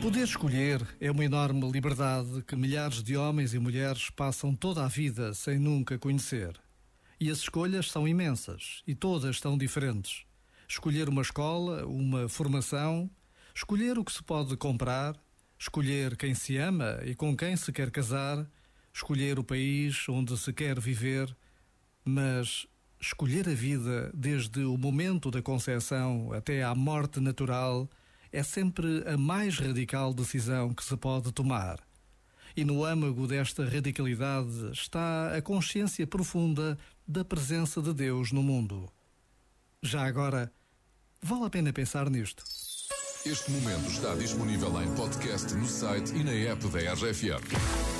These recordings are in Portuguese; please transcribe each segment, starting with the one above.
Poder escolher é uma enorme liberdade que milhares de homens e mulheres passam toda a vida sem nunca conhecer. E as escolhas são imensas e todas tão diferentes. Escolher uma escola, uma formação, escolher o que se pode comprar, escolher quem se ama e com quem se quer casar, escolher o país onde se quer viver, mas escolher a vida desde o momento da concepção até à morte natural é sempre a mais radical decisão que se pode tomar. E no âmago desta radicalidade está a consciência profunda da presença de Deus no mundo. Já agora, vale a pena pensar nisto. Este momento está disponível em podcast no site e na app da RFM.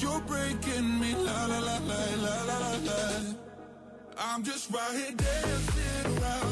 You're breaking me, la la la la la la la. I'm just right here dancing around.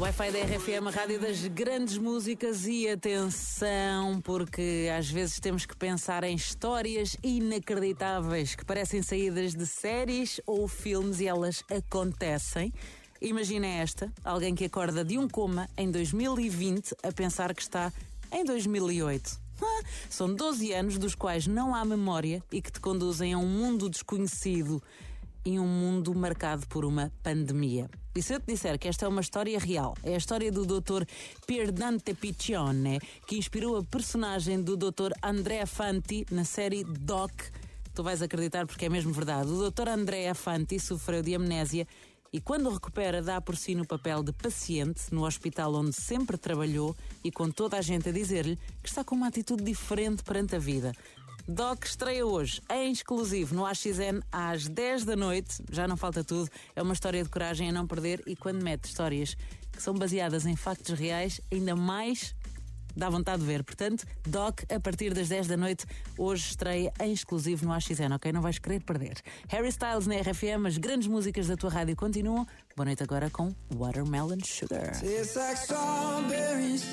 Wi-Fi da RFM, a rádio das grandes músicas e atenção, porque às vezes temos que pensar em histórias inacreditáveis que parecem saídas de séries ou filmes e elas acontecem. Imagina esta: alguém que acorda de um coma em 2020 a pensar que está em 2008. São 12 anos dos quais não há memória e que te conduzem a um mundo desconhecido em um mundo marcado por uma pandemia. E se eu te disser que esta é uma história real, é a história do Dr. Pier Dante Piccione, que inspirou a personagem do Dr. Andrea Fanti na série Doc, tu vais acreditar porque é mesmo verdade. O Dr. Andrea Fanti sofreu de amnésia e quando recupera dá por si no papel de paciente no hospital onde sempre trabalhou e com toda a gente a dizer-lhe que está com uma atitude diferente perante a vida. Doc estreia hoje, em exclusivo, no AXN, às 10 da noite. Já não falta tudo. É uma história de coragem a não perder e quando mete histórias que são baseadas em factos reais, ainda mais dá vontade de ver. Portanto, Doc, a partir das 10 da noite, hoje estreia em exclusivo no AXN, ok? Não vais querer perder. Harry Styles na RFM, as grandes músicas da tua rádio continuam. Boa noite agora com Watermelon Sugar. Like strawberries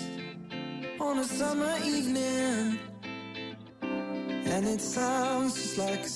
on a summer evening. And it sounds just like